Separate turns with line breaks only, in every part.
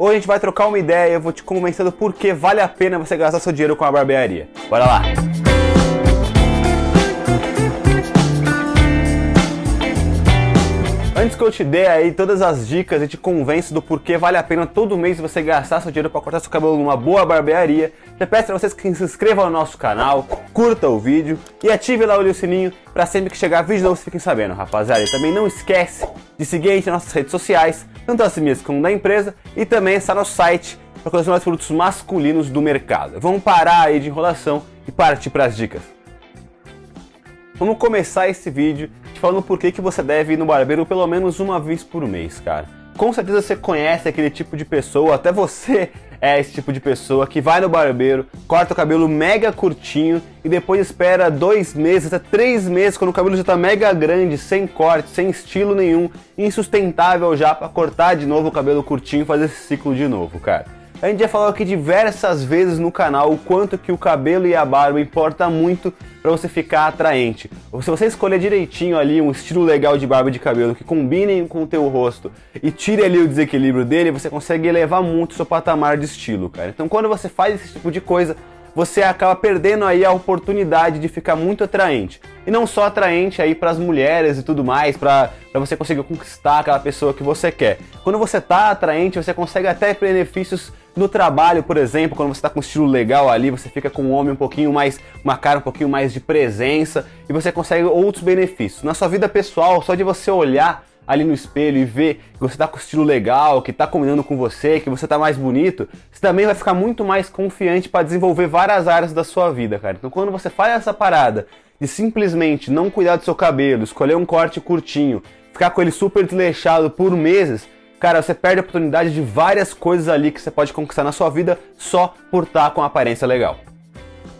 Hoje a gente vai trocar uma ideia e eu vou te convencer do porquê vale a pena você gastar seu dinheiro com a barbearia. Bora lá! Eu te dê aí todas as dicas e te convença do porquê vale a pena todo mês você gastar seu dinheiro para cortar seu cabelo numa boa barbearia, eu peço para vocês que se inscrevam no nosso canal, curta o vídeo e ative lá o sininho para sempre que chegar vídeo novo vocês fiquem sabendo, rapaziada. E também não esquece de seguir a gente nas nossas redes sociais, tanto as minhas como da empresa, e também está no site para colecionar os produtos masculinos do mercado. Vamos parar aí de enrolação e partir para as dicas. Vamos começar esse vídeo falando por que, que você deve ir no barbeiro pelo menos uma vez por mês, cara. Com certeza você conhece aquele tipo de pessoa, até você é esse tipo de pessoa que vai no barbeiro, corta o cabelo mega curtinho e depois espera dois meses, até três meses, quando o cabelo já tá mega grande, sem corte, sem estilo nenhum, insustentável já para cortar de novo o cabelo curtinho e fazer esse ciclo de novo, cara. A gente já falou aqui diversas vezes no canal o quanto que o cabelo e a barba importa muito para você ficar atraente. Se você escolher direitinho ali um estilo legal de barba e de cabelo que combinem com o teu rosto e tire ali o desequilíbrio dele, você consegue elevar muito o seu patamar de estilo, cara. Então quando você faz esse tipo de coisa, você acaba perdendo aí a oportunidade de ficar muito atraente. E não só atraente aí para as mulheres e tudo mais, para você conseguir conquistar aquela pessoa que você quer. Quando você tá atraente, você consegue até benefícios no trabalho, por exemplo, quando você está com um estilo legal ali, você fica com um homem um pouquinho mais, uma cara um pouquinho mais de presença e você consegue outros benefícios. Na sua vida pessoal, só de você olhar ali no espelho e ver que você está com estilo legal, que está combinando com você, que você está mais bonito, você também vai ficar muito mais confiante para desenvolver várias áreas da sua vida, cara. Então quando você faz essa parada de simplesmente não cuidar do seu cabelo, escolher um corte curtinho, ficar com ele super desleixado por meses, cara, você perde a oportunidade de várias coisas ali que você pode conquistar na sua vida só por estar tá com uma aparência legal.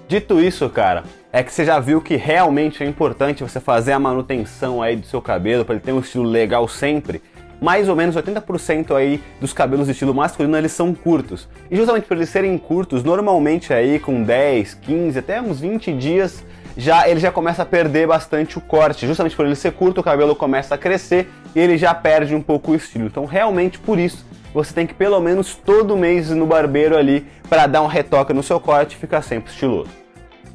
Dito isso, cara, é que você já viu que realmente é importante você fazer a manutenção aí do seu cabelo para ele ter um estilo legal sempre. Mais ou menos 80% aí dos cabelos de estilo masculino eles são curtos. E justamente por eles serem curtos, normalmente aí com 10, 15, até uns 20 dias, já ele já começa a perder bastante o corte. Justamente por ele ser curto, o cabelo começa a crescer e ele já perde um pouco o estilo. Então, realmente por isso, você tem que pelo menos todo mês no barbeiro ali para dar um retoque no seu corte e ficar sempre estiloso.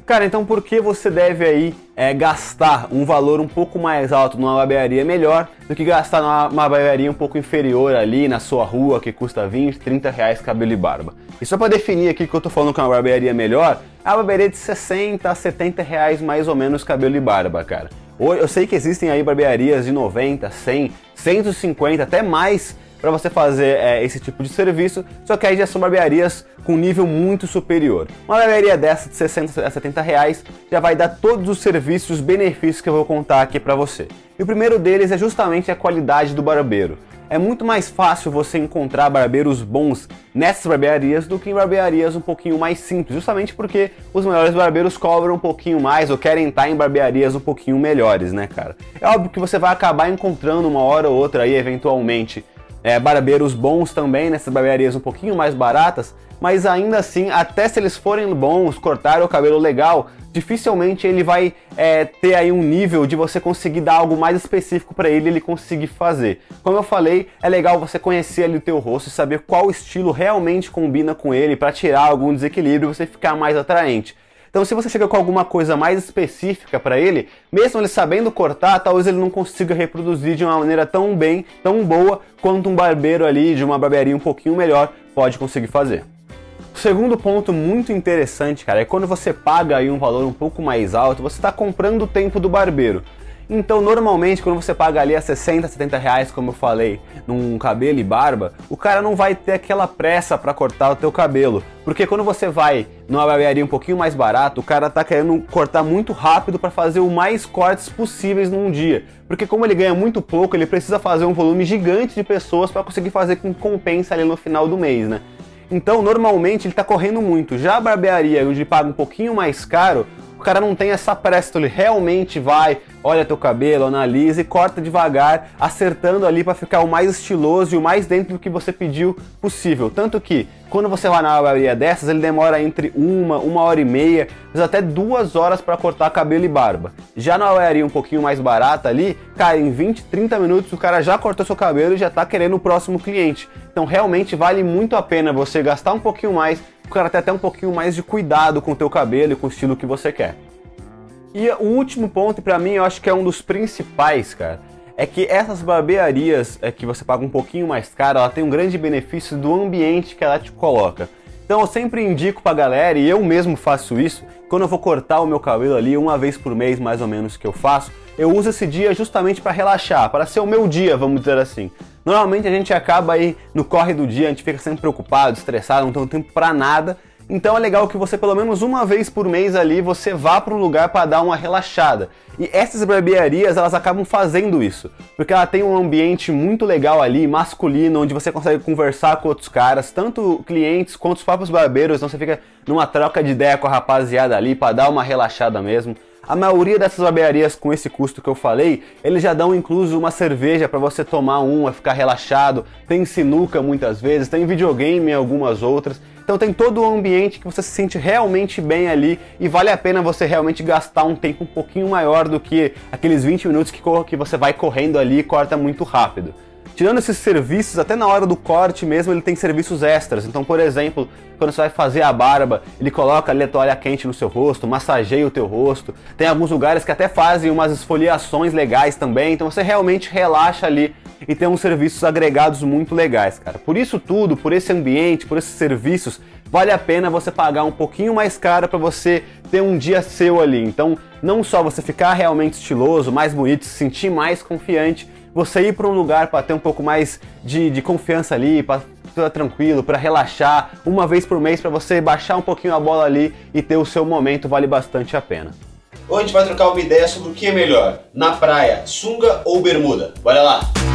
Cara, então por que você deve aí é, gastar um valor um pouco mais alto numa barbearia melhor do que gastar numa barbearia um pouco inferior ali na sua rua que custa 20, 30 reais cabelo e barba? E só para definir aqui que eu tô falando que é uma barbearia melhor, é uma barbearia de 60 a 70 reais mais ou menos cabelo e barba, cara. Eu sei que existem aí barbearias de 90, 100, 150, até mais para você fazer é, esse tipo de serviço, só que aí já são barbearias com nível muito superior. Uma barbearia dessa de 60 a 70 reais já vai dar todos os serviços, os benefícios que eu vou contar aqui para você. E o primeiro deles é justamente a qualidade do barbeiro. É muito mais fácil você encontrar barbeiros bons nessas barbearias do que em barbearias um pouquinho mais simples, justamente porque os melhores barbeiros cobram um pouquinho mais ou querem estar em barbearias um pouquinho melhores, né, cara? É óbvio que você vai acabar encontrando uma hora ou outra aí, eventualmente, é, barbeiros bons também, nessas barbearias um pouquinho mais baratas, mas ainda assim, até se eles forem bons, cortar o cabelo legal, dificilmente ele vai é, ter aí um nível de você conseguir dar algo mais específico para ele ele conseguir fazer. Como eu falei, é legal você conhecer ali o teu rosto e saber qual estilo realmente combina com ele para tirar algum desequilíbrio e você ficar mais atraente. Então, se você chega com alguma coisa mais específica para ele, mesmo ele sabendo cortar, talvez ele não consiga reproduzir de uma maneira tão bem, tão boa, quanto um barbeiro ali de uma barbearia um pouquinho melhor pode conseguir fazer. O segundo ponto muito interessante, cara, é quando você paga aí um valor um pouco mais alto, você está comprando o tempo do barbeiro. Então, normalmente, quando você paga ali a 60, 70 reais, como eu falei, num cabelo e barba, o cara não vai ter aquela pressa para cortar o teu cabelo. Porque quando você vai numa barbearia um pouquinho mais barato, o cara tá querendo cortar muito rápido para fazer o mais cortes possíveis num dia. Porque como ele ganha muito pouco, ele precisa fazer um volume gigante de pessoas para conseguir fazer com compensa ali no final do mês, né? Então, normalmente ele está correndo muito. Já a barbearia, onde paga um pouquinho mais caro, cara não tem essa pressa, então ele realmente vai, olha teu cabelo, analisa e corta devagar, acertando ali para ficar o mais estiloso e o mais dentro do que você pediu possível. Tanto que quando você vai na barbearia dessas, ele demora entre uma, uma hora e meia, mas até duas horas para cortar cabelo e barba. Já na barbearia um pouquinho mais barata ali, cara, em 20, 30 minutos o cara já cortou seu cabelo e já tá querendo o próximo cliente. Então realmente vale muito a pena você gastar um pouquinho mais, cara ter até um pouquinho mais de cuidado com o teu cabelo e com o estilo que você quer. E o último ponto, para mim, eu acho que é um dos principais, cara é que essas barbearias é, que você paga um pouquinho mais caro, ela tem um grande benefício do ambiente que ela te coloca. Então eu sempre indico pra galera, e eu mesmo faço isso, quando eu vou cortar o meu cabelo ali, uma vez por mês mais ou menos que eu faço, eu uso esse dia justamente para relaxar, para ser o meu dia, vamos dizer assim. Normalmente a gente acaba aí no corre do dia, a gente fica sempre preocupado, estressado, não tem tempo para nada, então é legal que você pelo menos uma vez por mês ali você vá para um lugar para dar uma relaxada. E essas barbearias elas acabam fazendo isso, porque ela tem um ambiente muito legal ali, masculino, onde você consegue conversar com outros caras, tanto clientes quanto os próprios barbeiros, então você fica numa troca de ideia com a rapaziada ali para dar uma relaxada mesmo. A maioria dessas barbearias com esse custo que eu falei, eles já dão incluso uma cerveja para você tomar uma, ficar relaxado. Tem sinuca muitas vezes, tem videogame em algumas outras. Então tem todo o ambiente que você se sente realmente bem ali e vale a pena você realmente gastar um tempo um pouquinho maior do que aqueles 20 minutos que, que você vai correndo ali e corta muito rápido. Tirando esses serviços, até na hora do corte mesmo, ele tem serviços extras. Então, por exemplo, quando você vai fazer a barba, ele coloca ali a toalha quente no seu rosto, massageia o teu rosto. Tem alguns lugares que até fazem umas esfoliações legais também. Então você realmente relaxa ali e tem uns serviços agregados muito legais, cara. Por isso tudo, por esse ambiente, por esses serviços, vale a pena você pagar um pouquinho mais caro para você ter um dia seu ali. Então, não só você ficar realmente estiloso, mais bonito, se sentir mais confiante, você ir para um lugar para ter um pouco mais de, de confiança ali, para ficar tranquilo, para relaxar, uma vez por mês para você baixar um pouquinho a bola ali e ter o seu momento, vale bastante a pena.
Hoje a gente vai trocar uma ideia sobre o que é melhor, na praia, sunga ou bermuda. Bora lá!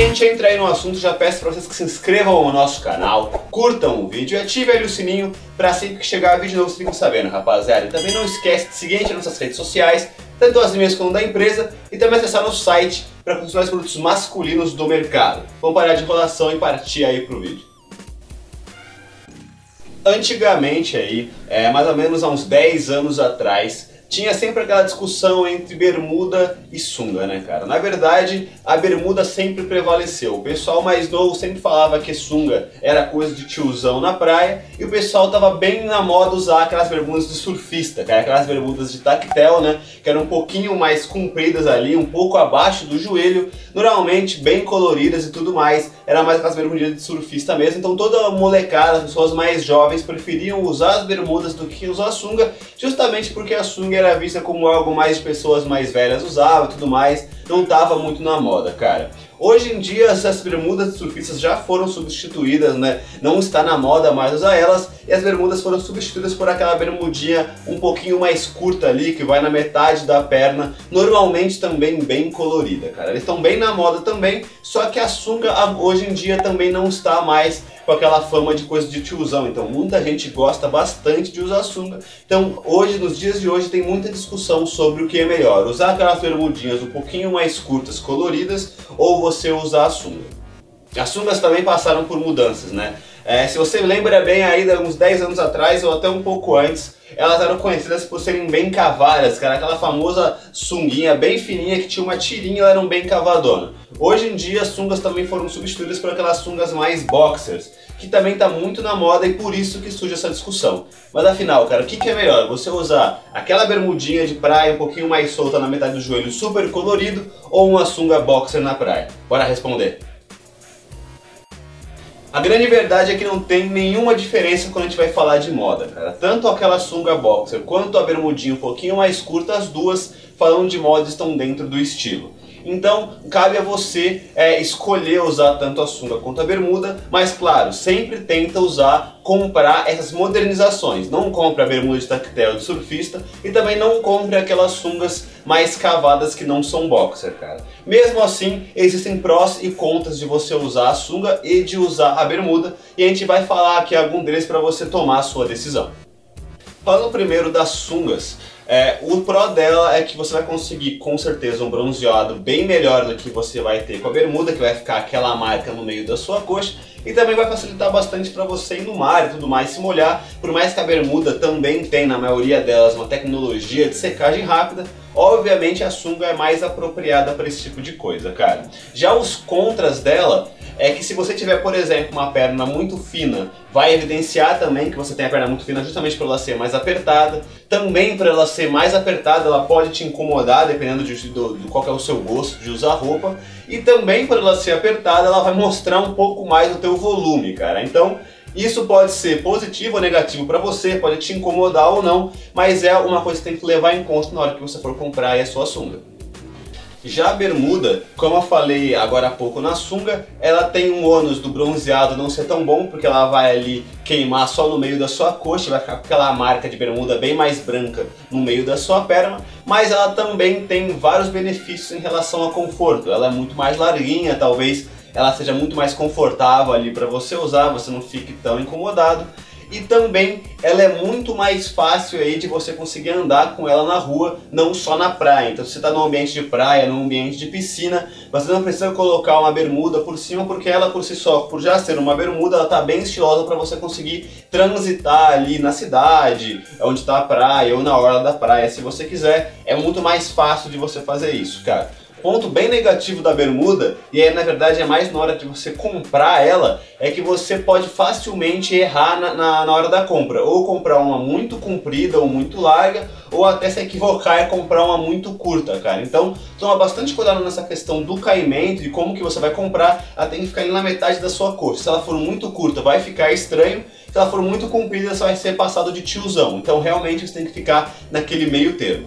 A gente entre aí no assunto, já peço para vocês que se inscrevam no nosso canal, curtam o vídeo e ativem o sininho para sempre que chegar vídeo novo vocês fiquem sabendo, rapaziada. E também não esquece de seguir a gente nas nossas redes sociais, tanto as minhas quanto da empresa, e também acessar nosso site para consultar os produtos masculinos do mercado. Vamos parar de enrolação e partir aí pro vídeo. Antigamente aí, é, mais ou menos há uns 10 anos atrás, tinha sempre aquela discussão entre bermuda e sunga, né, cara? Na verdade, a bermuda sempre prevaleceu. O pessoal mais novo sempre falava que sunga era coisa de tiozão na praia e o pessoal tava bem na moda usar aquelas bermudas de surfista, cara, aquelas bermudas de tactel, né, que eram um pouquinho mais compridas ali, um pouco abaixo do joelho, normalmente bem coloridas e tudo mais. Era mais aquelas bermudinhas de surfista mesmo. Então toda molecada, as pessoas mais jovens preferiam usar as bermudas do que usar a sunga, justamente porque a sunga era vista como algo mais pessoas mais velhas usavam e tudo mais, não estava muito na moda, cara. Hoje em dia essas bermudas de surfistas já foram substituídas, né? Não está na moda mais usar elas e as bermudas foram substituídas por aquela bermudinha um pouquinho mais curta ali, que vai na metade da perna, normalmente também bem colorida, cara. Eles estão bem na moda também, só que a sunga hoje em dia também não está mais com aquela fama de coisa de tiozão. Então muita gente gosta bastante de usar sunga. Então hoje, nos dias de hoje, tem muita discussão sobre o que é melhor. Usar aquelas bermudinhas um pouquinho mais curtas, coloridas, ou você usar a sunga. As sungas também passaram por mudanças, né? É, se você lembra bem aí, uns 10 anos atrás ou até um pouco antes, elas eram conhecidas por serem bem cavadas, cara, aquela famosa sunguinha bem fininha que tinha uma tirinha, elas eram bem cavadona. Hoje em dia as sungas também foram substituídas por aquelas sungas mais boxers, que também está muito na moda e por isso que surge essa discussão. Mas afinal, cara, o que, que é melhor? Você usar aquela bermudinha de praia um pouquinho mais solta na metade do joelho, super colorido, ou uma sunga boxer na praia? Bora responder. A grande verdade é que não tem nenhuma diferença quando a gente vai falar de moda, cara. Tanto aquela sunga boxer quanto a bermudinha um pouquinho mais curta, as duas falando de modas estão dentro do estilo. Então, cabe a você é, escolher usar tanto a sunga quanto a bermuda, mas claro, sempre tenta usar, comprar essas modernizações. Não compre a bermuda de tactel de surfista e também não compre aquelas sungas mais cavadas que não são boxer, cara. Mesmo assim, existem prós e contras de você usar a sunga e de usar a bermuda, e a gente vai falar aqui algum deles para você tomar a sua decisão. Falando primeiro das sungas, é, o pró dela é que você vai conseguir com certeza um bronzeado bem melhor do que você vai ter com a bermuda, que vai ficar aquela marca no meio da sua coxa, e também vai facilitar bastante para você ir no mar e tudo mais, se molhar, por mais que a bermuda também tem na maioria delas uma tecnologia de secagem rápida, obviamente a sunga é mais apropriada para esse tipo de coisa, cara. Já os contras dela é que se você tiver, por exemplo, uma perna muito fina, vai evidenciar também que você tem a perna muito fina justamente por ela ser mais apertada. Também por ela ser mais apertada, ela pode te incomodar dependendo de, do, do qual é o seu gosto de usar roupa. E também por ela ser apertada, ela vai mostrar um pouco mais o teu volume, cara. Então, isso pode ser positivo ou negativo para você, pode te incomodar ou não, mas é uma coisa que tem que levar em conta na hora que você for comprar a sua sunga. Já a bermuda, como eu falei agora há pouco na sunga, ela tem um ônus do bronzeado não ser tão bom, porque ela vai ali queimar só no meio da sua coxa, vai ficar com aquela marca de bermuda bem mais branca no meio da sua perna, mas ela também tem vários benefícios em relação ao conforto. Ela é muito mais larguinha, talvez ela seja muito mais confortável ali para você usar, você não fique tão incomodado e também ela é muito mais fácil aí de você conseguir andar com ela na rua, não só na praia. Então se você está num ambiente de praia, num ambiente de piscina, você não precisa colocar uma bermuda por cima, porque ela por si só, por já ser uma bermuda, ela está bem estilosa para você conseguir transitar ali na cidade, onde está a praia, ou na orla da praia, se você quiser. É muito mais fácil de você fazer isso, cara ponto bem negativo da bermuda, e aí na verdade é mais na hora de você comprar ela, é que você pode facilmente errar na, na, na hora da compra. Ou comprar uma muito comprida ou muito larga, ou até se equivocar e comprar uma muito curta, cara. Então toma bastante cuidado nessa questão do caimento, de como que você vai comprar, ela tem que ficar na metade da sua coxa. Se ela for muito curta, vai ficar estranho. Se ela for muito comprida, você vai ser passado de tiozão. Então realmente você tem que ficar naquele meio termo.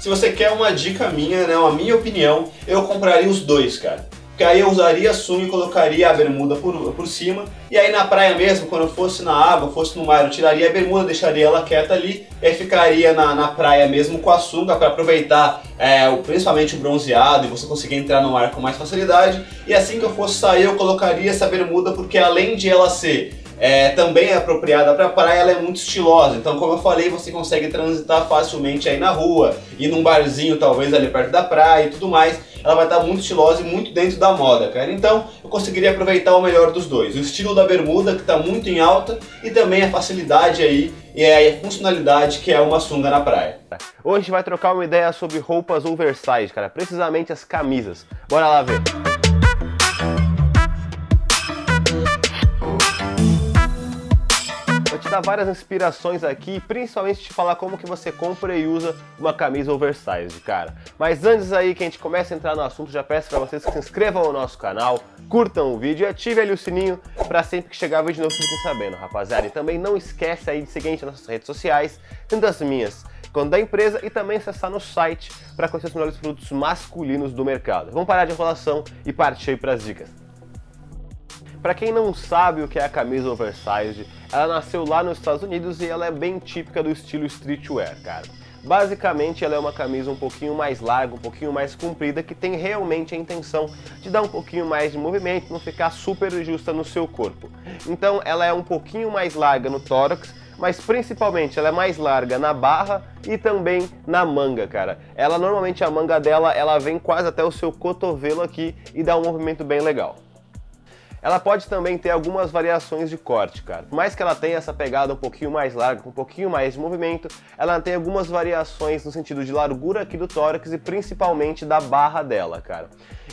Se você quer uma dica minha, né, uma minha opinião, eu compraria os dois, cara. Porque aí eu usaria a sunga e colocaria a bermuda por, por cima. E aí na praia mesmo, quando eu fosse na água, fosse no mar, eu tiraria a bermuda, deixaria ela quieta ali. E aí ficaria na, na praia mesmo com a sunga para aproveitar é, principalmente o bronzeado e você conseguir entrar no mar com mais facilidade. E assim que eu fosse sair, eu colocaria essa bermuda porque além de ela ser é, também é apropriada para praia, ela é muito estilosa. Então, como eu falei, você consegue transitar facilmente aí na rua, ir num barzinho talvez ali perto da praia e tudo mais. Ela vai estar muito estilosa e muito dentro da moda, cara. Então, eu conseguiria aproveitar o melhor dos dois. O estilo da bermuda, que está muito em alta, e também a facilidade aí e a funcionalidade que é uma sunga na praia.
Hoje a gente vai trocar uma ideia sobre roupas oversize, cara. Precisamente as camisas. Bora lá ver. Dar várias inspirações aqui, principalmente te falar como que você compra e usa uma camisa oversized, cara. Mas antes aí que a gente comece a entrar no assunto, já peço para vocês que se inscrevam no nosso canal, curtam o vídeo e ative ali o sininho para sempre que chegar vídeo novo fiquem sabendo, rapaziada. E também não esquece aí de seguir a gente nas nossas redes sociais, tanto as minhas quanto da empresa e também acessar no site para conhecer os melhores produtos masculinos do mercado. Vamos parar de enrolação e partir para as dicas. Para quem não sabe o que é a camisa oversized, ela nasceu lá nos Estados Unidos e ela é bem típica do estilo streetwear, cara. Basicamente, ela é uma camisa um pouquinho mais larga, um pouquinho mais comprida, que tem realmente a intenção de dar um pouquinho mais de movimento, não ficar super justa no seu corpo. Então, ela é um pouquinho mais larga no tórax, mas principalmente ela é mais larga na barra e também na manga, cara. Ela normalmente a manga dela, ela vem quase até o seu cotovelo aqui e dá um movimento bem legal. Ela pode também ter algumas variações de corte, cara. Por mais que ela tenha essa pegada um pouquinho mais larga, com um pouquinho mais de movimento, ela tem algumas variações no sentido de largura aqui do tórax e principalmente da barra dela, cara.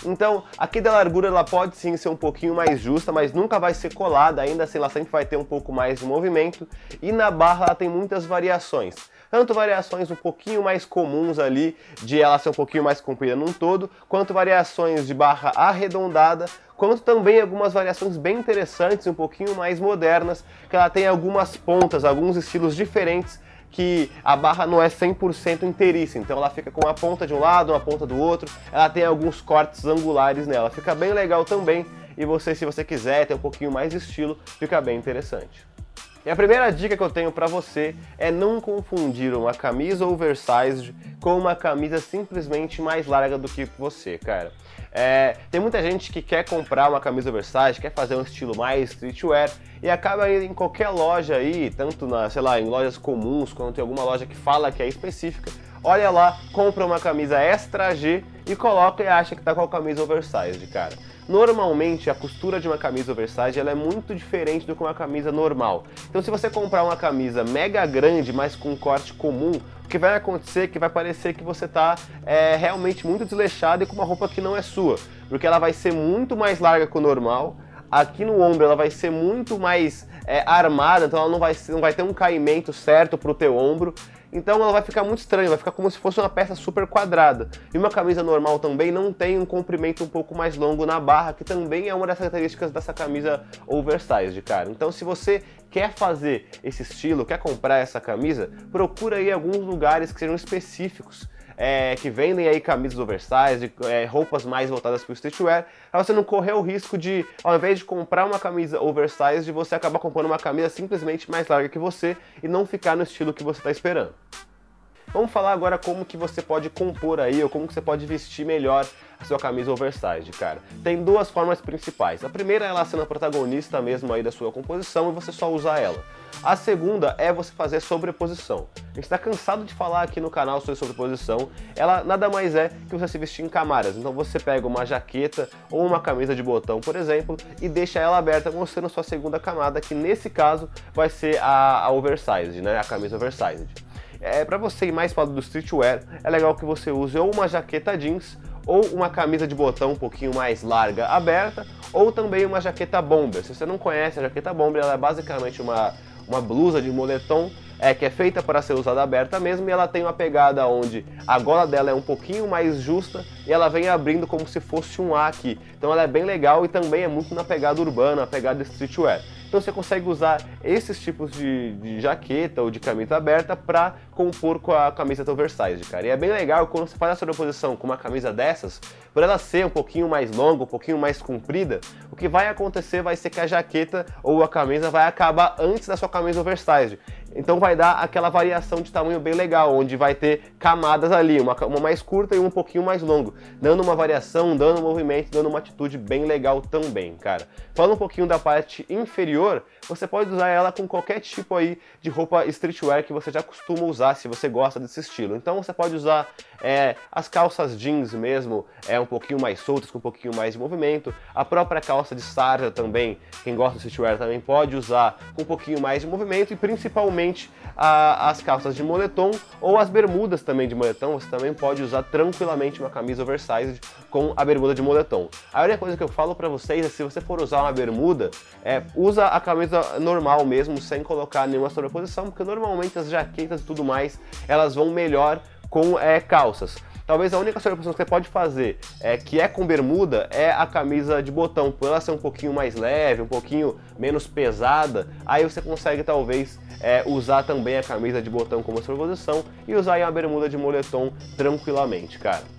Então, aqui da largura ela pode sim ser um pouquinho mais justa, mas nunca vai ser colada, ainda assim ela sempre vai ter um pouco mais de movimento. E na barra ela tem muitas variações tanto variações um pouquinho mais comuns ali, de ela ser um pouquinho mais comprida num todo, quanto variações de barra arredondada, quanto também algumas variações bem interessantes, um pouquinho mais modernas, que ela tem algumas pontas, alguns estilos diferentes
que a barra não é 100% inteiriça, então ela fica com uma ponta de um lado, uma ponta do outro, ela tem alguns cortes angulares nela, fica bem legal também, e você, se você quiser ter um pouquinho mais de estilo, fica bem interessante. E a primeira dica que eu tenho para você é não confundir uma camisa oversized com uma camisa simplesmente mais larga do que você, cara. É, tem muita gente que quer comprar uma camisa oversized, quer fazer um estilo mais streetwear e acaba indo em qualquer loja aí, tanto na, sei lá, em lojas comuns, quando tem alguma loja que fala que é específica, olha lá, compra uma camisa extra G e coloca e acha que tá com a camisa oversized, cara. Normalmente a costura de uma camisa oversize ela é muito diferente do que uma camisa normal. Então se você comprar uma camisa mega grande, mas com um corte comum, o que vai acontecer é que vai parecer que você está é, realmente muito desleixado e com uma roupa que não é sua, porque ela vai ser muito mais larga que o normal. Aqui no ombro ela vai ser muito mais é, armada, então ela não vai, não vai ter um caimento certo para o teu ombro. Então ela vai ficar muito estranha, vai ficar como se fosse uma peça super quadrada. E uma camisa normal também não tem um comprimento um pouco mais longo na barra, que também é uma das características dessa camisa oversized, cara. Então se você quer fazer esse estilo, quer comprar essa camisa, procura aí alguns lugares que sejam específicos é, que vendem aí camisas oversize, é, roupas mais voltadas para o streetwear, para você não correr o risco de, ao invés de comprar uma camisa oversize, você acabar comprando uma camisa simplesmente mais larga que você e não ficar no estilo que você está esperando. Vamos falar agora como que você pode compor aí, ou como que você pode vestir melhor a sua camisa oversized, cara. Tem duas formas principais. A primeira é ela sendo a protagonista mesmo aí da sua composição e você só usar ela. A segunda é você fazer sobreposição. A gente está cansado de falar aqui no canal sobre sobreposição. Ela nada mais é que você se vestir em camadas. Então você pega uma jaqueta ou uma camisa de botão, por exemplo, e deixa ela aberta mostrando sua segunda camada, que nesse caso vai ser a, a oversized, né? A camisa oversized. É, para você ir mais para do streetwear, é legal que você use ou uma jaqueta jeans ou uma camisa de botão um pouquinho mais larga aberta, ou também uma jaqueta bomber. Se você não conhece a jaqueta bomber, ela é basicamente uma, uma blusa de moletom é, que é feita para ser usada aberta mesmo e ela tem uma pegada onde a gola dela é um pouquinho mais justa e ela vem abrindo como se fosse um A aqui. Então ela é bem legal e também é muito na pegada urbana, na pegada streetwear. Então você consegue usar esses tipos de, de jaqueta ou de camisa aberta para compor com a camiseta oversized, cara. E é bem legal quando você faz a sobreposição com uma camisa dessas, por ela ser um pouquinho mais longa, um pouquinho mais comprida, o que vai acontecer vai ser que a jaqueta ou a camisa vai acabar antes da sua camisa oversized. Então vai dar aquela variação de tamanho bem legal, onde vai ter camadas ali, uma, uma mais curta e um pouquinho mais longo, dando uma variação, dando um movimento, dando uma atitude bem legal também, cara. Falando um pouquinho da parte inferior, você pode usar ela com qualquer tipo aí de roupa streetwear que você já costuma usar, se você gosta desse estilo. Então você pode usar é, as calças jeans mesmo, é um pouquinho mais soltas, com um pouquinho mais de movimento. A própria calça de sarja também, quem gosta de streetwear também pode usar com um pouquinho mais de movimento e principalmente a, as calças de moletom ou as bermudas também de moletom. Você também pode usar tranquilamente uma camisa oversized com a bermuda de moletom. A única coisa que eu falo para vocês é se você for usar uma bermuda, é, usa a camisa normal mesmo, sem colocar nenhuma sobreposição, porque normalmente as jaquetas e tudo mais, elas vão melhor com é, calças. Talvez a única sobreposição que você pode fazer, é, que é com bermuda, é a camisa de botão. Por ela ser um pouquinho mais leve, um pouquinho menos pesada, aí você consegue talvez é, usar também a camisa de botão como sobreposição e usar aí uma bermuda de moletom tranquilamente, cara.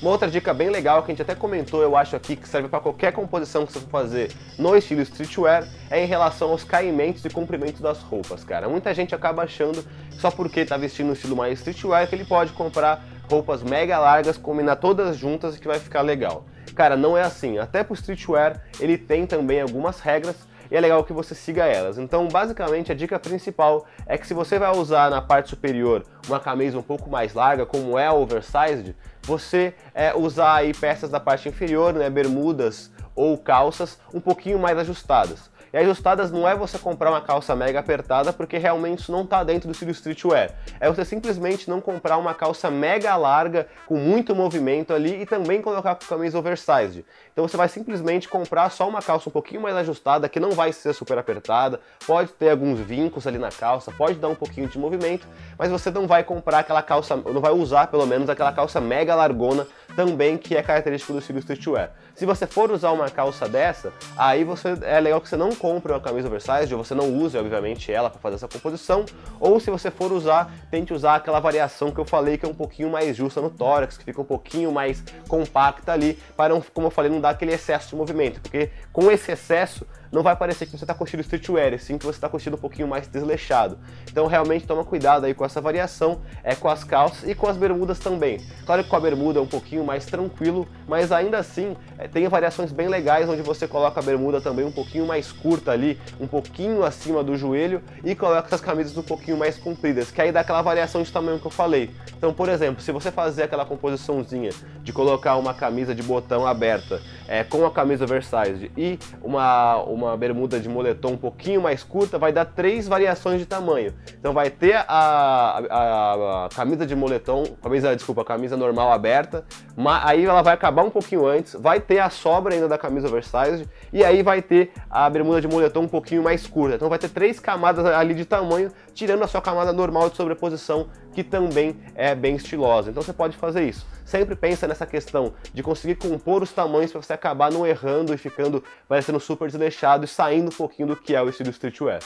Uma outra dica bem legal que a gente até comentou, eu acho aqui, que serve para qualquer composição que você for fazer no estilo streetwear, é em relação aos caimentos e comprimentos das roupas, cara. Muita gente acaba achando só porque tá vestindo um estilo mais streetwear que ele pode comprar roupas mega largas, combinar todas juntas e que vai ficar legal. Cara, não é assim. Até pro streetwear ele tem também algumas regras e é legal que você siga elas. Então, basicamente, a dica principal é que se você vai usar na parte superior uma camisa um pouco mais larga, como é a oversized, você é, usar aí peças da parte inferior, né, bermudas ou calças um pouquinho mais ajustadas. E ajustadas não é você comprar uma calça mega apertada, porque realmente isso não está dentro do estilo streetwear. É você simplesmente não comprar uma calça mega larga, com muito movimento ali, e também colocar com camisa oversized. Então você vai simplesmente comprar só uma calça um pouquinho mais ajustada, que não vai ser super apertada, pode ter alguns vincos ali na calça, pode dar um pouquinho de movimento, mas você não vai comprar aquela calça, não vai usar pelo menos aquela calça mega largona também, que é característico do estilo streetwear. Se você for usar uma calça dessa, aí você é legal que você não compre uma camisa oversized, ou você não use, obviamente, ela para fazer essa composição, ou se você for usar, tente usar aquela variação que eu falei que é um pouquinho mais justa no tórax, que fica um pouquinho mais compacta ali, para, não, como eu falei, não dar aquele excesso de movimento, porque com esse excesso não vai parecer que você está estilo streetwear, sim que você está estilo um pouquinho mais desleixado. Então realmente toma cuidado aí com essa variação, é com as calças e com as bermudas também. Claro que com a bermuda é um pouquinho mais tranquilo, mas ainda assim é, tem variações bem legais onde você coloca a bermuda também um pouquinho mais curta ali, um pouquinho acima do joelho e coloca essas camisas um pouquinho mais compridas, que aí dá aquela variação de tamanho que eu falei. Então, por exemplo, se você fazer aquela composiçãozinha de colocar uma camisa de botão aberta é, com a camisa oversized e uma, uma bermuda de moletom um pouquinho mais curta, vai dar três variações de tamanho. Então vai ter a, a, a camisa de moletom, camisa, desculpa, a camisa normal aberta, aí ela vai acabar um pouquinho antes, vai ter a sobra ainda da camisa oversized e aí vai ter a bermuda de moletom um pouquinho mais curta. Então vai ter três camadas ali de tamanho, tirando a sua camada normal de sobreposição, que também é bem estilosa. Então você pode fazer isso. Sempre pensa nessa questão de conseguir compor os tamanhos para você acabar não errando e ficando parecendo super desleixado e saindo um pouquinho do que é o estilo streetwear.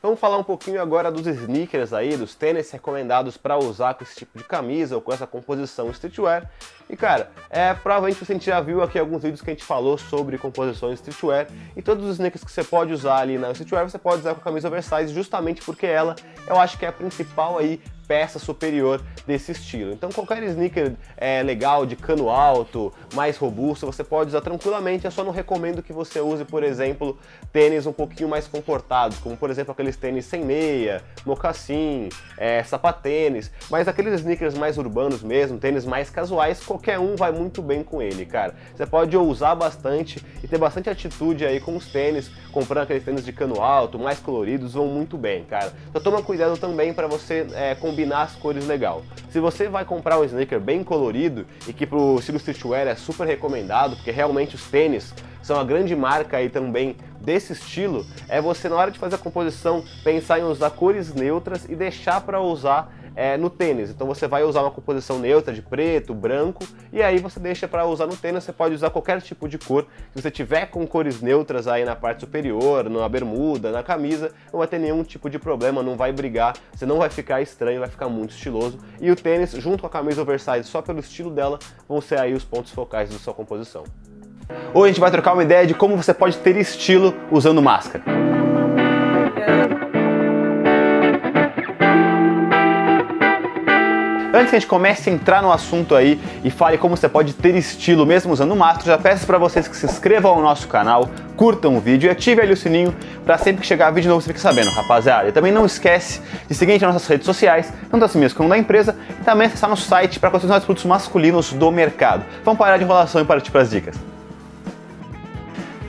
Vamos falar um pouquinho agora dos sneakers aí, dos tênis recomendados para usar com esse tipo de camisa ou com essa composição streetwear. E cara, é, provavelmente você já viu aqui alguns vídeos que a gente falou sobre composições streetwear e todos os sneakers que você pode usar ali na streetwear você pode usar com a camisa oversize justamente porque ela eu acho que é a principal aí peça superior desse estilo. Então qualquer sneaker é, legal, de cano alto, mais robusto, você pode usar tranquilamente, eu só não recomendo que você use, por exemplo, tênis um pouquinho mais comportados, como por exemplo aqueles tênis sem meia, mocassim, é, sapatênis, mas aqueles sneakers mais urbanos mesmo, tênis mais casuais, qualquer um vai muito bem com ele, cara. Você pode ousar bastante e ter bastante atitude aí com os tênis, comprando aqueles tênis de cano alto, mais coloridos, vão muito bem, cara. Então toma cuidado também para você é, combinar as cores legal. Se você vai comprar um sneaker bem colorido e que pro estilo streetwear é super recomendado, porque realmente os tênis são a grande marca aí também desse estilo, é você na hora de fazer a composição pensar em usar cores neutras e deixar para usar é, no tênis. Então você vai usar uma composição neutra de preto, branco, e aí você deixa para usar no tênis. Você pode usar qualquer tipo de cor. Se você tiver com cores neutras aí na parte superior, na bermuda, na camisa, não vai ter nenhum tipo de problema, não vai brigar, você não vai ficar estranho, vai ficar muito estiloso. E o tênis, junto com a camisa oversize, só pelo estilo dela, vão ser aí os pontos focais da sua composição. Hoje a gente vai trocar uma ideia de como você pode ter estilo usando máscara. Antes que a gente comece a entrar no assunto aí e fale como você pode ter estilo mesmo usando máscara, já peço para vocês que se inscrevam ao nosso canal, curtam o vídeo e ativem ali o sininho para sempre que chegar vídeo novo você fique sabendo, rapaziada. E também não esquece de seguir nas nossas redes sociais, tanto as minhas como da empresa, e também acessar nosso site para conhecer os produtos masculinos do mercado. Vamos parar de enrolação e partir para as dicas.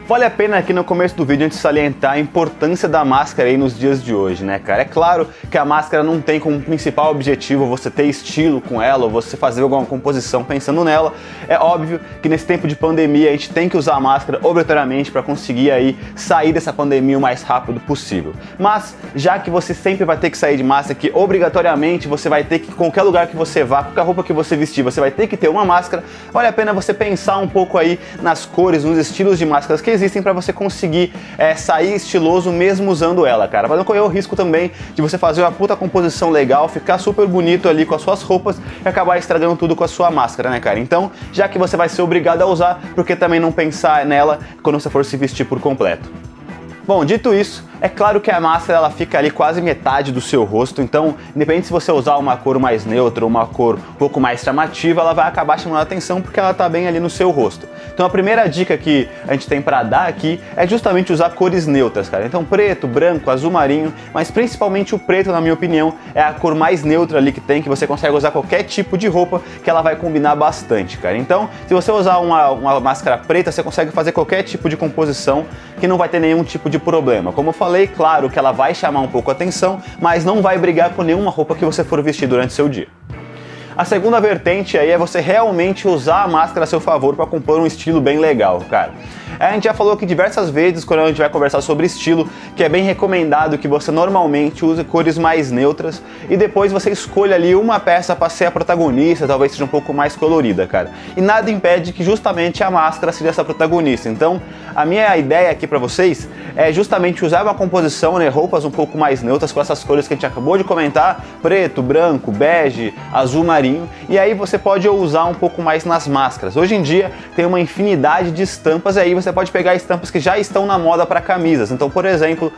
Vale a pena aqui no começo do vídeo a gente salientar a importância da máscara aí nos dias de hoje, né, cara? É claro que a máscara não tem como principal objetivo você ter estilo com ela ou você fazer alguma composição pensando nela. É óbvio que nesse tempo de pandemia a gente tem que usar a máscara obrigatoriamente para conseguir aí sair dessa pandemia o mais rápido possível. Mas já que você sempre vai ter que sair de máscara, que obrigatoriamente você vai ter que qualquer lugar que você vá, qualquer roupa que você vestir, você vai ter que ter uma máscara, vale a pena você pensar um pouco aí nas cores, nos estilos de máscaras que existem para você conseguir é, sair estiloso mesmo usando ela, cara. Para não correr o risco também de você fazer uma puta composição legal, ficar super bonito ali com as suas roupas e acabar estragando tudo com a sua máscara, né, cara? Então, já que você vai ser obrigado a usar, por que também não pensar nela quando você for se vestir por completo? Bom, dito isso, é claro que a máscara ela fica ali quase metade do seu rosto, então, independente se você usar uma cor mais neutra ou uma cor um pouco mais chamativa, ela vai acabar chamando a atenção porque ela está bem ali no seu rosto. Então a primeira dica que a gente tem para dar aqui é justamente usar cores neutras, cara. Então preto, branco, azul marinho, mas principalmente o preto, na minha opinião, é a cor mais neutra ali que tem, que você consegue usar qualquer tipo de roupa que ela vai combinar bastante, cara. Então, se você usar uma, uma máscara preta, você consegue fazer qualquer tipo de composição que não vai ter nenhum tipo de problema. Como eu falei, claro que ela vai chamar um pouco a atenção, mas não vai brigar com nenhuma roupa que você for vestir durante seu dia. A segunda vertente aí é você realmente usar a máscara a seu favor para compor um estilo bem legal, cara.
A gente já falou aqui diversas vezes quando a gente vai conversar sobre estilo, que é bem recomendado que você normalmente use cores mais neutras e depois você escolha ali uma peça para ser a protagonista, talvez seja um pouco mais colorida, cara. E nada impede que justamente a máscara seja essa protagonista. Então, a minha ideia aqui para vocês é justamente usar uma composição, né, roupas um pouco mais neutras com essas cores que a gente acabou de comentar, preto, branco, bege, azul marinho, e aí você pode usar um pouco mais nas máscaras. Hoje em dia tem uma infinidade de estampas aí você pode pegar estampas que já estão na moda para camisas. Então, por exemplo,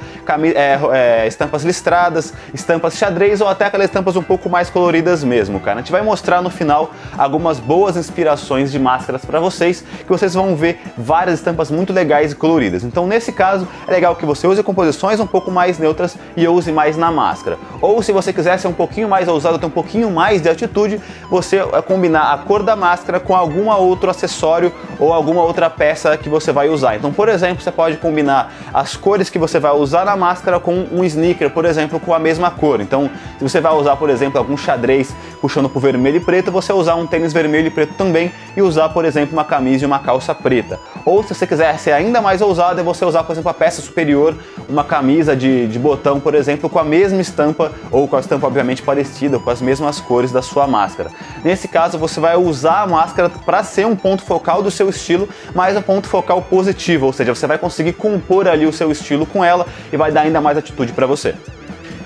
é, é, estampas listradas, estampas xadrez ou até aquelas estampas um pouco mais coloridas mesmo, cara. A gente vai mostrar no final algumas boas inspirações de máscaras para vocês, que vocês vão ver várias estampas muito legais e coloridas. Então, nesse caso, é legal que você use composições um pouco mais neutras e use mais na máscara. Ou se você quiser ser um pouquinho mais ousado, ter um pouquinho mais de atitude, você é, combinar a cor da máscara com algum outro acessório ou alguma outra peça que você vai usar. Então, por exemplo, você pode combinar as cores que você vai usar na máscara com um sneaker, por exemplo, com a mesma cor. Então, se você vai usar, por exemplo, algum xadrez puxando para vermelho e preto, você usar um tênis vermelho e preto também e usar, por exemplo, uma camisa e uma calça preta. Ou se você quiser ser ainda mais ousado, é você usar, por exemplo, a peça superior, uma camisa de, de botão, por exemplo, com a mesma estampa ou com a estampa obviamente parecida, com as mesmas cores da sua máscara. Nesse caso, você vai usar a máscara para ser um ponto focal do seu estilo, mas um ponto focal positivo, ou seja, você vai conseguir compor ali o seu estilo com ela e vai dar ainda mais atitude para você.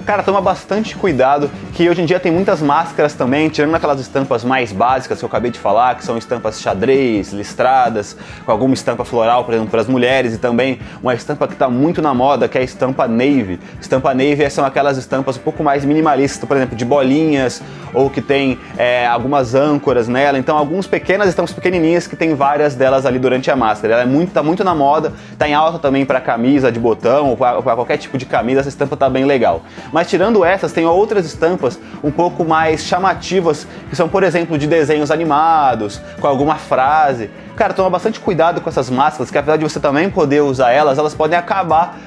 Cara, toma bastante cuidado, que hoje em dia tem muitas máscaras também, tirando aquelas estampas mais básicas que eu acabei de falar, que são estampas xadrez, listradas, com alguma estampa floral, por exemplo, para as mulheres, e também uma estampa que está muito na moda, que é a estampa navy. Estampa navy são aquelas estampas um pouco mais minimalistas, por exemplo, de bolinhas, ou que tem é, algumas âncoras nela, então algumas pequenas estampas pequenininhas que tem várias delas ali durante a máscara. Ela é muito, tá muito na moda, tá em alta também para camisa de botão, ou para qualquer tipo de camisa, essa estampa tá bem legal. Mas tirando essas, tem outras estampas um pouco mais chamativas, que são, por exemplo, de desenhos animados, com alguma frase. Cara, toma bastante cuidado com essas máscaras, que apesar de você também poder usar elas, elas podem acabar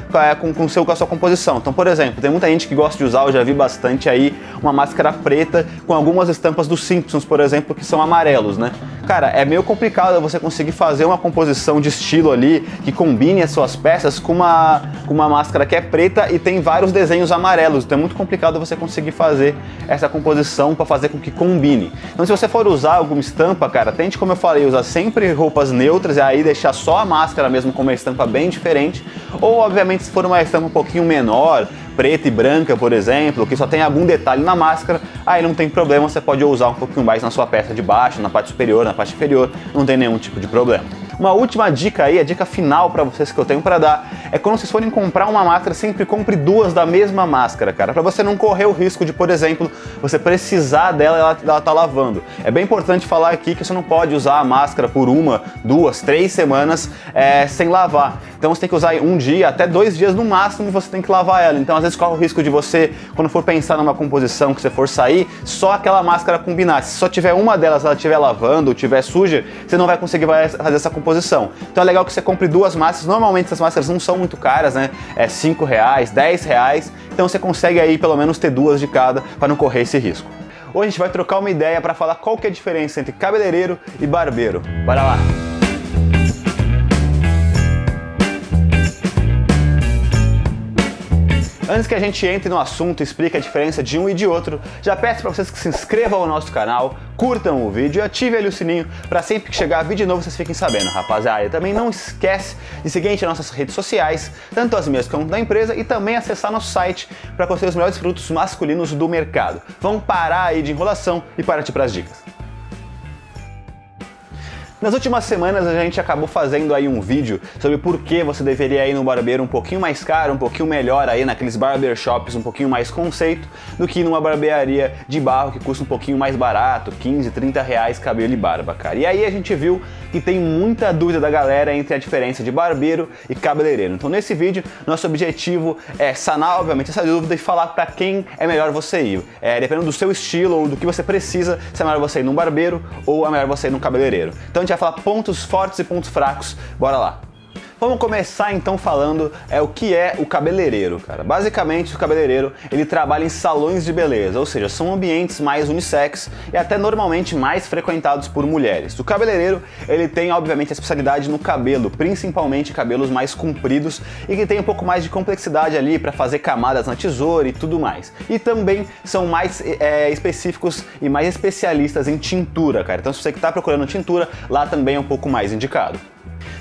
com, com, seu, com a sua composição. Então, por exemplo, tem muita gente que gosta de usar, eu já vi bastante aí, uma máscara preta com algumas estampas dos Simpsons, por exemplo, que são amarelos, né? Cara, é meio complicado você conseguir fazer uma composição de estilo ali que combine as suas peças com uma, com uma máscara que é preta e tem vários desenhos amarelos. Então é muito complicado você conseguir fazer essa composição para fazer com que combine. Então, se você for usar alguma estampa, cara, tente, como eu falei, usar sempre roupas neutras e aí deixar só a máscara mesmo com uma estampa bem diferente. Ou, obviamente, se for uma estampa um pouquinho menor, preta e branca, por exemplo, que só tem algum detalhe na máscara, aí não tem problema, você pode usar um pouquinho mais na sua peça de baixo, na parte superior, na parte inferior, não tem nenhum tipo de problema. Uma última dica aí, a dica final para vocês que eu tenho para dar, é quando vocês forem comprar uma máscara, sempre compre duas da mesma máscara, cara, para você não correr o risco de, por exemplo, você precisar dela e ela, ela tá lavando. É bem importante falar aqui que você não pode usar a máscara por uma, duas, três semanas é, sem lavar. Então você tem que usar um dia, até dois dias no máximo, você tem que lavar ela. Então às vezes corre o risco de você, quando for pensar numa composição que você for sair, só aquela máscara combinar. Se só tiver uma delas, ela estiver lavando ou estiver suja, você não vai conseguir fazer essa composição composição. Então é legal que você compre duas máscaras. Normalmente essas máscaras não são muito caras, né? É 5 reais, 10 reais. Então você consegue aí pelo menos ter duas de cada para não correr esse risco. Hoje a gente vai trocar uma ideia para falar qual que é a diferença entre cabeleireiro e barbeiro. Bora lá! Antes que a gente entre no assunto e explique a diferença de um e de outro, já peço para vocês que se inscrevam no nosso canal, curtam o vídeo e ativem ali o sininho para sempre que chegar vídeo novo vocês fiquem sabendo, rapaziada. E também não esquece de seguir a gente nas nossas redes sociais, tanto as minhas quanto da empresa, e também acessar nosso site para conhecer os melhores produtos masculinos do mercado. Vamos parar aí de enrolação e partir para as dicas. Nas últimas semanas a gente acabou fazendo aí um vídeo sobre por que você deveria ir no barbeiro um pouquinho mais caro, um pouquinho melhor aí naqueles barbershops um pouquinho mais conceito do que numa barbearia de barro que custa um pouquinho mais barato, 15, 30 reais cabelo e barba, cara. E aí a gente viu que tem muita dúvida da galera entre a diferença de barbeiro e cabeleireiro. Então nesse vídeo nosso objetivo é sanar obviamente essa dúvida e falar para quem é melhor você ir. É, dependendo do seu estilo ou do que você precisa, se é melhor você ir num barbeiro ou é melhor você ir num cabeleireiro. Então gente vai falar pontos fortes e pontos fracos. Bora lá. Vamos começar então falando é o que é o cabeleireiro, cara. Basicamente, o cabeleireiro ele trabalha em salões de beleza, ou seja, são ambientes mais unissex e até normalmente mais frequentados por mulheres. O cabeleireiro ele tem obviamente a especialidade no cabelo, principalmente cabelos mais compridos e que tem um pouco mais de complexidade ali para fazer camadas na tesoura e tudo mais. E também são mais é, específicos e mais especialistas em tintura, cara. Então, se você que está procurando tintura, lá também é um pouco mais indicado.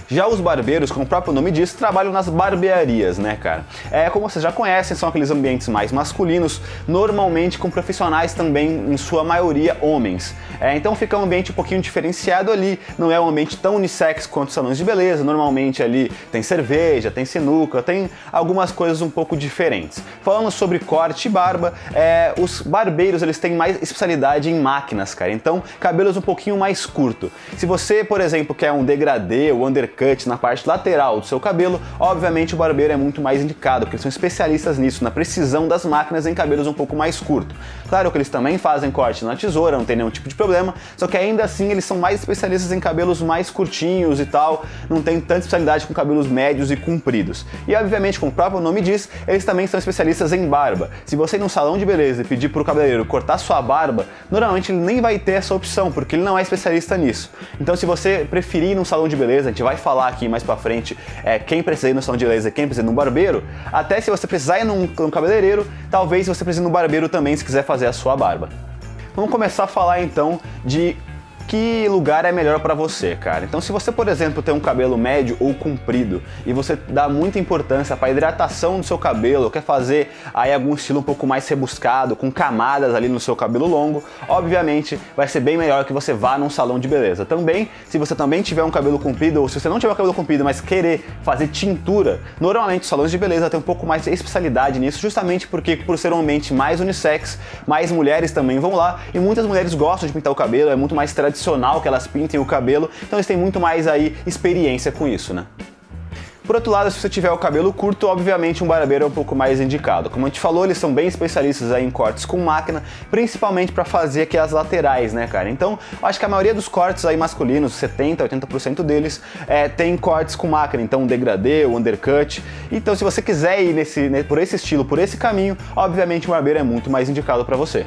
Já os barbeiros, como o próprio nome diz, trabalham nas barbearias, né, cara? É, como vocês já conhecem, são aqueles ambientes mais masculinos, normalmente com profissionais também, em sua maioria, homens. É, então fica um ambiente um pouquinho diferenciado ali, não é um ambiente tão unissex quanto salões de beleza, normalmente ali tem cerveja, tem sinuca, tem algumas coisas um pouco diferentes. Falando sobre corte e barba, é, os barbeiros eles têm mais especialidade em máquinas, cara, então cabelos um pouquinho mais curto. Se você, por exemplo, quer um degradê ou undercut, undercut na parte lateral do seu cabelo, obviamente o barbeiro é muito mais indicado, porque são especialistas nisso, na precisão das máquinas em cabelos um pouco mais curtos. Claro que eles também fazem corte na tesoura, não tem nenhum tipo de problema, só que ainda assim eles são mais especialistas em cabelos mais curtinhos e tal, não tem tanta especialidade com cabelos médios e compridos. E obviamente, como o próprio nome diz, eles também são especialistas em barba. Se você ir num salão de beleza e pedir pro cabeleireiro cortar sua barba, normalmente ele nem vai ter essa opção, porque ele não é especialista nisso. Então, se você preferir ir num salão de beleza, a gente vai falar aqui mais pra frente é, quem precisa ir no salão de e quem precisa ir no barbeiro, até se você precisar ir num, num cabeleireiro, talvez você precise ir no barbeiro também se quiser fazer a sua barba. Vamos começar a falar então de que lugar é melhor para você, cara. Então, se você, por exemplo, tem um cabelo médio ou comprido e você dá muita importância para a hidratação do seu cabelo, quer fazer aí algum estilo um pouco mais rebuscado, com camadas ali no seu cabelo longo, obviamente vai ser bem melhor que você vá num salão de beleza. Também, se você também tiver um cabelo comprido ou se você não tiver um cabelo comprido, mas querer fazer tintura, normalmente os salões de beleza têm um pouco mais de especialidade nisso, justamente porque por ser um ambiente mais unissex, mais mulheres também vão lá e muitas mulheres gostam de pintar o cabelo, é muito mais tradicional tradicional que elas pintem o cabelo, então eles têm muito mais aí experiência com isso, né? Por outro lado, se você tiver o cabelo curto, obviamente um barbeiro é um pouco mais indicado. Como a gente falou, eles são bem especialistas aí em cortes com máquina, principalmente para fazer aqui as laterais, né, cara? Então, acho que a maioria dos cortes aí masculinos, 70, 80% deles, é, tem cortes com máquina, então um degradê, um undercut. Então, se você quiser ir nesse, por esse estilo, por esse caminho, obviamente o barbeiro é muito mais indicado para você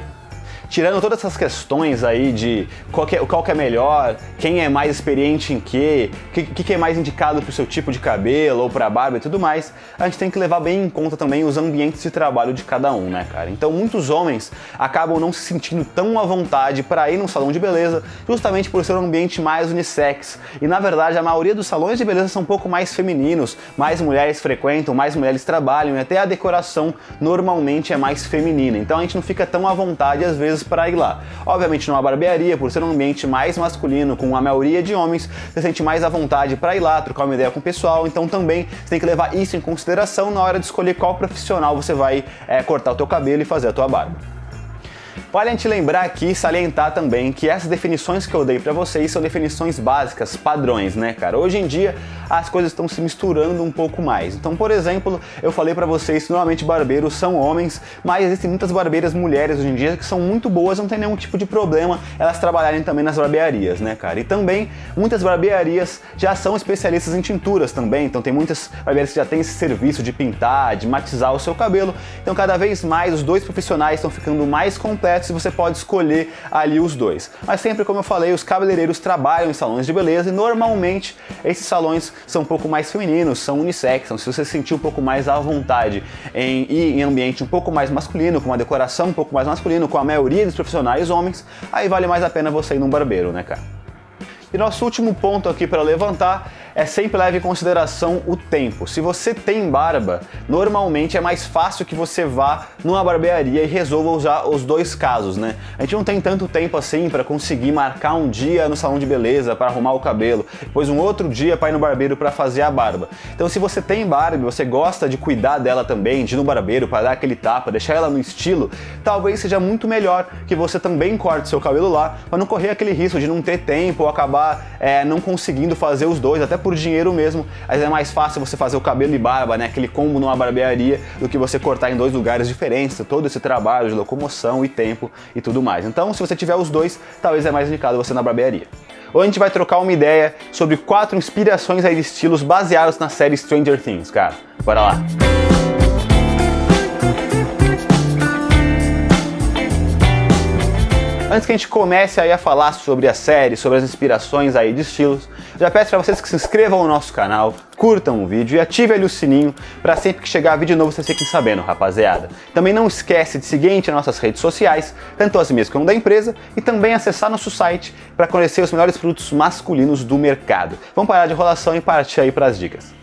tirando todas essas questões aí de qual que é, qual que é melhor, quem é mais experiente em quê, o que, que, é mais indicado para o seu tipo de cabelo ou para barba e tudo mais, a gente tem que levar bem em conta também os ambientes de trabalho de cada um, né, cara? Então muitos homens acabam não se sentindo tão à vontade para ir num salão de beleza, justamente por ser um ambiente mais unissex. E na verdade a maioria dos salões de beleza são um pouco mais femininos, mais mulheres frequentam, mais mulheres trabalham e até a decoração normalmente é mais feminina. Então a gente não fica tão à vontade às vezes para ir lá. Obviamente numa barbearia, por ser um ambiente mais masculino, com a maioria de homens, você sente mais à vontade para ir lá, trocar uma ideia com o pessoal, então também você tem que levar isso em consideração na hora de escolher qual profissional você vai é, cortar o teu cabelo e fazer a tua barba. Vale a gente lembrar aqui e salientar também que essas definições que eu dei para vocês são definições básicas, padrões, né, cara? Hoje em dia as coisas estão se misturando um pouco mais. Então, por exemplo, eu falei para vocês que normalmente barbeiros são homens, mas existem muitas barbeiras mulheres hoje em dia que são muito boas, não tem nenhum tipo de problema elas trabalharem também nas barbearias, né, cara? E também muitas barbearias já são especialistas em tinturas também, então tem muitas barbearias que já têm esse serviço de pintar, de matizar o seu cabelo. Então, cada vez mais os dois profissionais estão ficando mais completos e você pode escolher ali os dois. Mas sempre, como eu falei, os cabeleireiros trabalham em salões de beleza e normalmente esses salões são um pouco mais femininos, são unissex, então se você se sentir um pouco mais à vontade em ir em ambiente um pouco mais masculino, com uma decoração um pouco mais masculino, com a maioria dos profissionais homens, aí vale mais a pena você ir num barbeiro, né, cara? E nosso último ponto aqui para levantar é sempre leve em consideração o tempo. Se você tem barba, normalmente é mais fácil que você vá numa barbearia e resolva usar os dois casos, né? A gente não tem tanto tempo assim para conseguir marcar um dia no salão de beleza para arrumar o cabelo, depois um outro dia para ir no barbeiro para fazer a barba. Então, se você tem barba e você gosta de cuidar dela também, de ir no barbeiro para dar aquele tapa, deixar ela no estilo, talvez seja muito melhor que você também corte seu cabelo lá para não correr aquele risco de não ter tempo ou acabar é, não conseguindo fazer os dois, até por dinheiro mesmo, mas é mais fácil você fazer o cabelo e barba, né? Aquele combo numa barbearia, do que você cortar em dois lugares diferentes, todo esse trabalho de locomoção e tempo e tudo mais. Então, se você tiver os dois, talvez é mais indicado você na barbearia. Hoje a gente vai trocar uma ideia sobre quatro inspirações aí de estilos baseados na série Stranger Things, cara. Bora lá! Antes que a gente comece aí a falar sobre a série, sobre as inspirações aí de estilos, já peço para vocês que se inscrevam no nosso canal, curtam o vídeo e ativem ali o sininho para sempre que chegar vídeo novo vocês fiquem sabendo, rapaziada. Também não esquece de seguir nas nossas redes sociais, tanto as minhas como da empresa, e também acessar nosso site para conhecer os melhores produtos masculinos do mercado. Vamos parar de enrolação e partir aí para as dicas.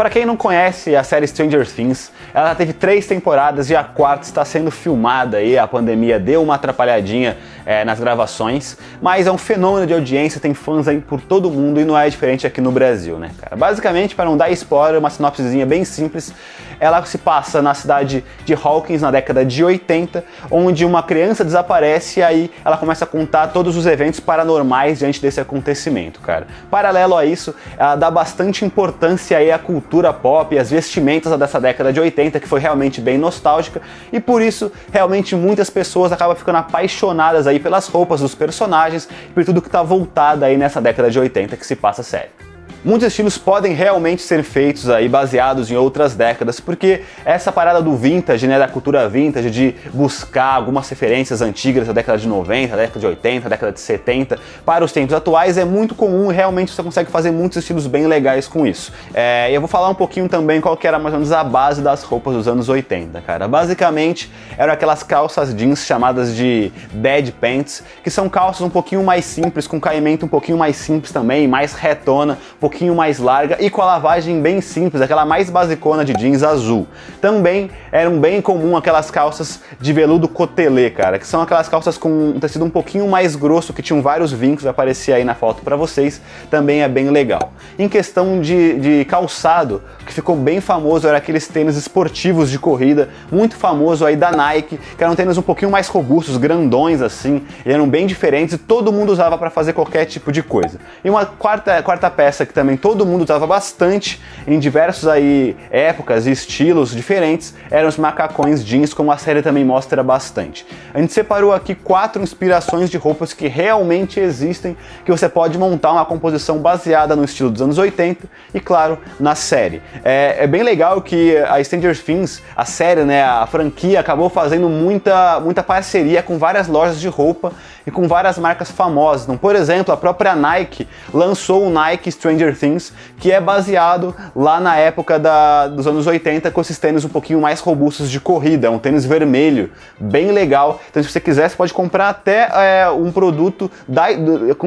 Para quem não conhece a série Stranger Things, ela teve três temporadas e a quarta está sendo filmada e a pandemia deu uma atrapalhadinha é, nas gravações, mas é um fenômeno de audiência, tem fãs aí por todo mundo e não é diferente aqui no Brasil, né, cara? Basicamente, para não dar spoiler, uma sinopsezinha bem simples, ela se passa na cidade de Hawkins na década de 80, onde uma criança desaparece e aí ela começa a contar todos os eventos paranormais diante desse acontecimento, cara. Paralelo a isso, ela dá bastante importância aí à cultura pop e às vestimentas dessa década de 80, que foi realmente bem nostálgica, e por isso realmente muitas pessoas acabam ficando apaixonadas aí pelas roupas dos personagens e por tudo que está voltado aí nessa década de 80 que se passa a série. Muitos estilos podem realmente ser feitos aí baseados em outras décadas, porque essa parada do vintage, né, da cultura vintage, de buscar algumas referências antigas da década de 90, da década de 80, da década de 70 para os tempos atuais é muito comum e realmente você consegue fazer muitos estilos bem legais com isso. É, eu vou falar um pouquinho também qual que era mais ou menos a base das roupas dos anos 80, cara. Basicamente eram aquelas calças jeans chamadas de dead pants, que são calças um pouquinho mais simples, com caimento um pouquinho mais simples também, mais retona, um pouquinho mais larga e com a lavagem bem simples, aquela mais basicona de jeans azul. Também eram bem comum aquelas calças de veludo cotelê, cara, que são aquelas calças com um tecido um pouquinho mais grosso, que tinham vários vincos, vai aparecer aí na foto para vocês, também é bem legal. Em questão de, de calçado, que ficou bem famoso era aqueles tênis esportivos de corrida, muito famoso aí da Nike, que eram tênis um pouquinho mais robustos, grandões assim, eram bem diferentes e todo mundo usava para fazer qualquer tipo de coisa. E uma quarta, quarta peça que também todo mundo usava bastante em diversos aí épocas e estilos diferentes eram os macacões jeans, como a série também mostra bastante. A gente separou aqui quatro inspirações de roupas que realmente existem, que você pode montar uma composição baseada no estilo dos anos 80 e, claro, na série. É, é bem legal que a Stranger Things, a série, né, a franquia, acabou fazendo muita, muita parceria com várias lojas de roupa e com várias marcas famosas. Então, por exemplo, a própria Nike lançou o Nike Stranger Things, que é baseado lá na época da, dos anos 80 com esses tênis um pouquinho mais robustos de corrida, é um tênis vermelho, bem legal. Então, se você quiser, você pode comprar até é, um produto da,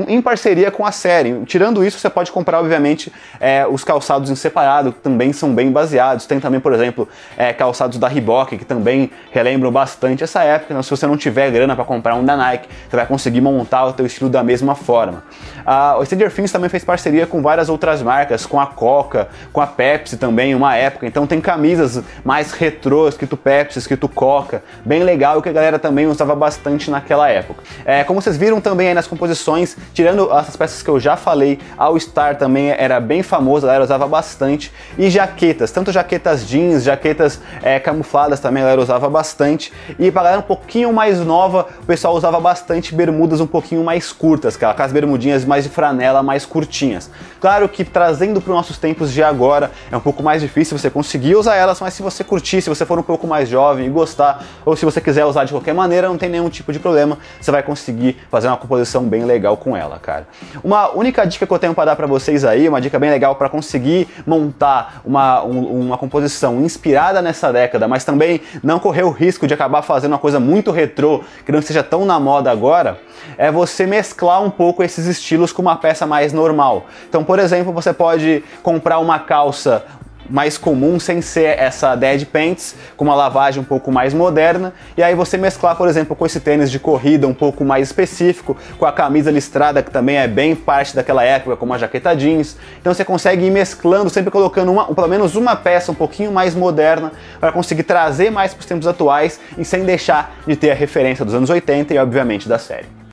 em parceria com a série. Tirando isso, você pode comprar, obviamente, é, os calçados em separado, que também são bem baseados. Tem também, por exemplo, é, calçados da Reebok, que também relembram bastante essa época. Então, se você não tiver grana para comprar um da Nike, você vai conseguir montar o teu estilo da mesma forma. O Stranger Things também fez parceria com várias outras marcas, com a Coca, com a Pepsi também, uma época. Então tem camisas mais retrô, escrito Pepsi, escrito Coca, bem legal, que a galera também usava bastante naquela época. É, como vocês viram também aí nas composições, tirando essas peças que eu já falei, All Star também era bem famosa, a galera usava bastante. E jaquetas, tanto jaquetas jeans, jaquetas é, camufladas também a galera usava bastante. E pra galera um pouquinho mais nova, o pessoal usava bastante bermudas um pouquinho mais curtas, cara, aquelas bermudinhas mais de franela, mais curtinhas. Claro que trazendo para os nossos tempos de agora é um pouco mais difícil você conseguir usar elas, mas se você curtir, se você for um pouco mais jovem e gostar, ou se você quiser usar de qualquer maneira, não tem nenhum tipo de problema, você vai conseguir fazer uma composição bem legal com ela, cara. Uma única dica que eu tenho para dar para vocês aí, uma dica bem legal para conseguir montar uma, um, uma composição inspirada nessa década, mas também não correr o risco de acabar fazendo uma coisa muito retrô, que não seja tão na moda agora, é você mesclar um pouco esses estilos com uma peça mais normal. Então, por exemplo, você pode comprar uma calça mais comum sem ser essa dead pants, com uma lavagem um pouco mais moderna, e aí você mesclar, por exemplo, com esse tênis de corrida um pouco mais específico, com a camisa listrada que também é bem parte daquela época, como a jaqueta jeans. Então você consegue ir mesclando, sempre colocando uma, pelo menos uma peça um pouquinho mais moderna para conseguir trazer mais para os tempos atuais e sem deixar de ter a referência dos anos 80 e obviamente da série.